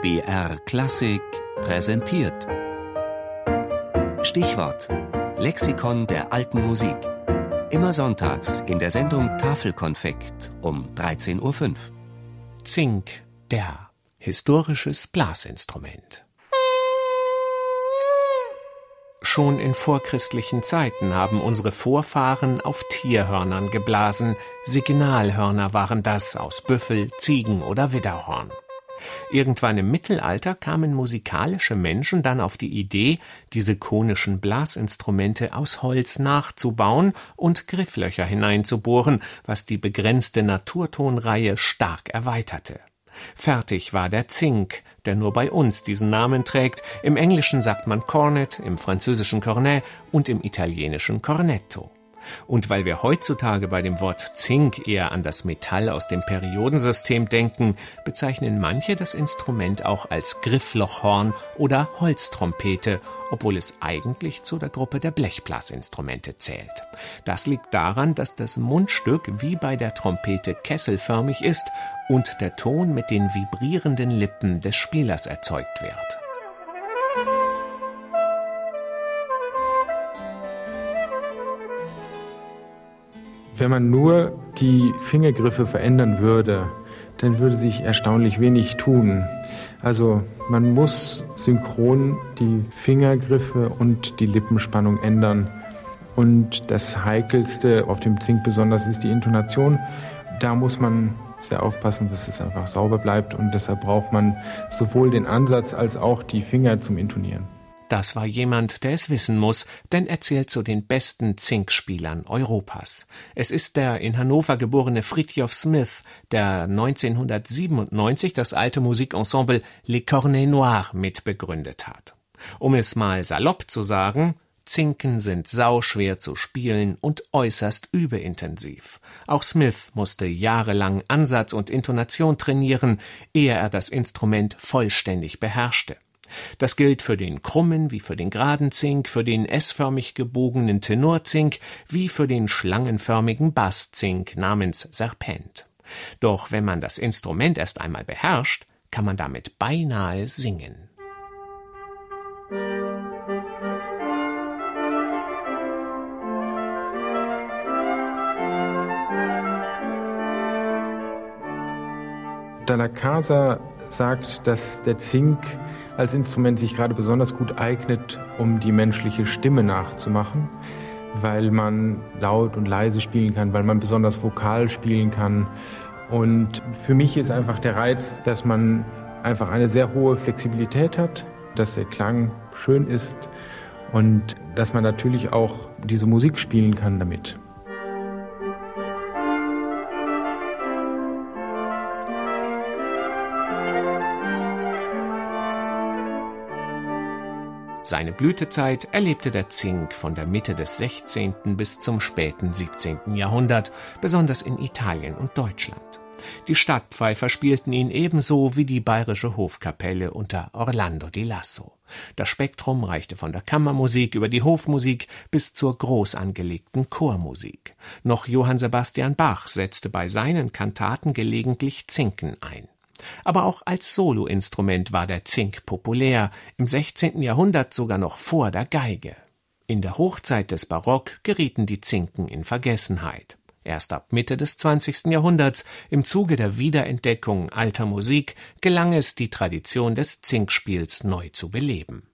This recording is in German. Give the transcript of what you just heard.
BR Klassik präsentiert. Stichwort: Lexikon der alten Musik. Immer sonntags in der Sendung Tafelkonfekt um 13.05 Uhr. Zink, der historisches Blasinstrument. Schon in vorchristlichen Zeiten haben unsere Vorfahren auf Tierhörnern geblasen. Signalhörner waren das aus Büffel, Ziegen oder Widderhorn. Irgendwann im Mittelalter kamen musikalische Menschen dann auf die Idee, diese konischen Blasinstrumente aus Holz nachzubauen und Grifflöcher hineinzubohren, was die begrenzte Naturtonreihe stark erweiterte. Fertig war der Zink, der nur bei uns diesen Namen trägt. Im Englischen sagt man Cornet, im Französischen Cornet und im Italienischen Cornetto. Und weil wir heutzutage bei dem Wort Zink eher an das Metall aus dem Periodensystem denken, bezeichnen manche das Instrument auch als Grifflochhorn oder Holztrompete, obwohl es eigentlich zu der Gruppe der Blechblasinstrumente zählt. Das liegt daran, dass das Mundstück wie bei der Trompete kesselförmig ist und der Ton mit den vibrierenden Lippen des Spielers erzeugt wird. Wenn man nur die Fingergriffe verändern würde, dann würde sich erstaunlich wenig tun. Also man muss synchron die Fingergriffe und die Lippenspannung ändern. Und das Heikelste auf dem Zink besonders ist die Intonation. Da muss man sehr aufpassen, dass es einfach sauber bleibt und deshalb braucht man sowohl den Ansatz als auch die Finger zum Intonieren. Das war jemand, der es wissen muss, denn er zählt zu den besten Zinkspielern Europas. Es ist der in Hannover geborene Fritjof Smith, der 1997 das alte Musikensemble Les Cornets Noirs mitbegründet hat. Um es mal salopp zu sagen, Zinken sind sauschwer zu spielen und äußerst übeintensiv. Auch Smith musste jahrelang Ansatz und Intonation trainieren, ehe er das Instrument vollständig beherrschte. Das gilt für den krummen wie für den geraden Zink, für den S-förmig gebogenen Tenorzink wie für den schlangenförmigen Basszink namens Serpent. Doch wenn man das Instrument erst einmal beherrscht, kann man damit beinahe singen. Dalla Casa sagt, dass der Zink als Instrument sich gerade besonders gut eignet, um die menschliche Stimme nachzumachen, weil man laut und leise spielen kann, weil man besonders vokal spielen kann. Und für mich ist einfach der Reiz, dass man einfach eine sehr hohe Flexibilität hat, dass der Klang schön ist und dass man natürlich auch diese Musik spielen kann damit. Seine Blütezeit erlebte der Zink von der Mitte des 16. bis zum späten 17. Jahrhundert, besonders in Italien und Deutschland. Die Stadtpfeifer spielten ihn ebenso wie die bayerische Hofkapelle unter Orlando di Lasso. Das Spektrum reichte von der Kammermusik über die Hofmusik bis zur groß angelegten Chormusik. Noch Johann Sebastian Bach setzte bei seinen Kantaten gelegentlich Zinken ein. Aber auch als Soloinstrument war der Zink populär, im 16. Jahrhundert sogar noch vor der Geige. In der Hochzeit des Barock gerieten die Zinken in Vergessenheit. Erst ab Mitte des 20. Jahrhunderts, im Zuge der Wiederentdeckung alter Musik, gelang es, die Tradition des Zinkspiels neu zu beleben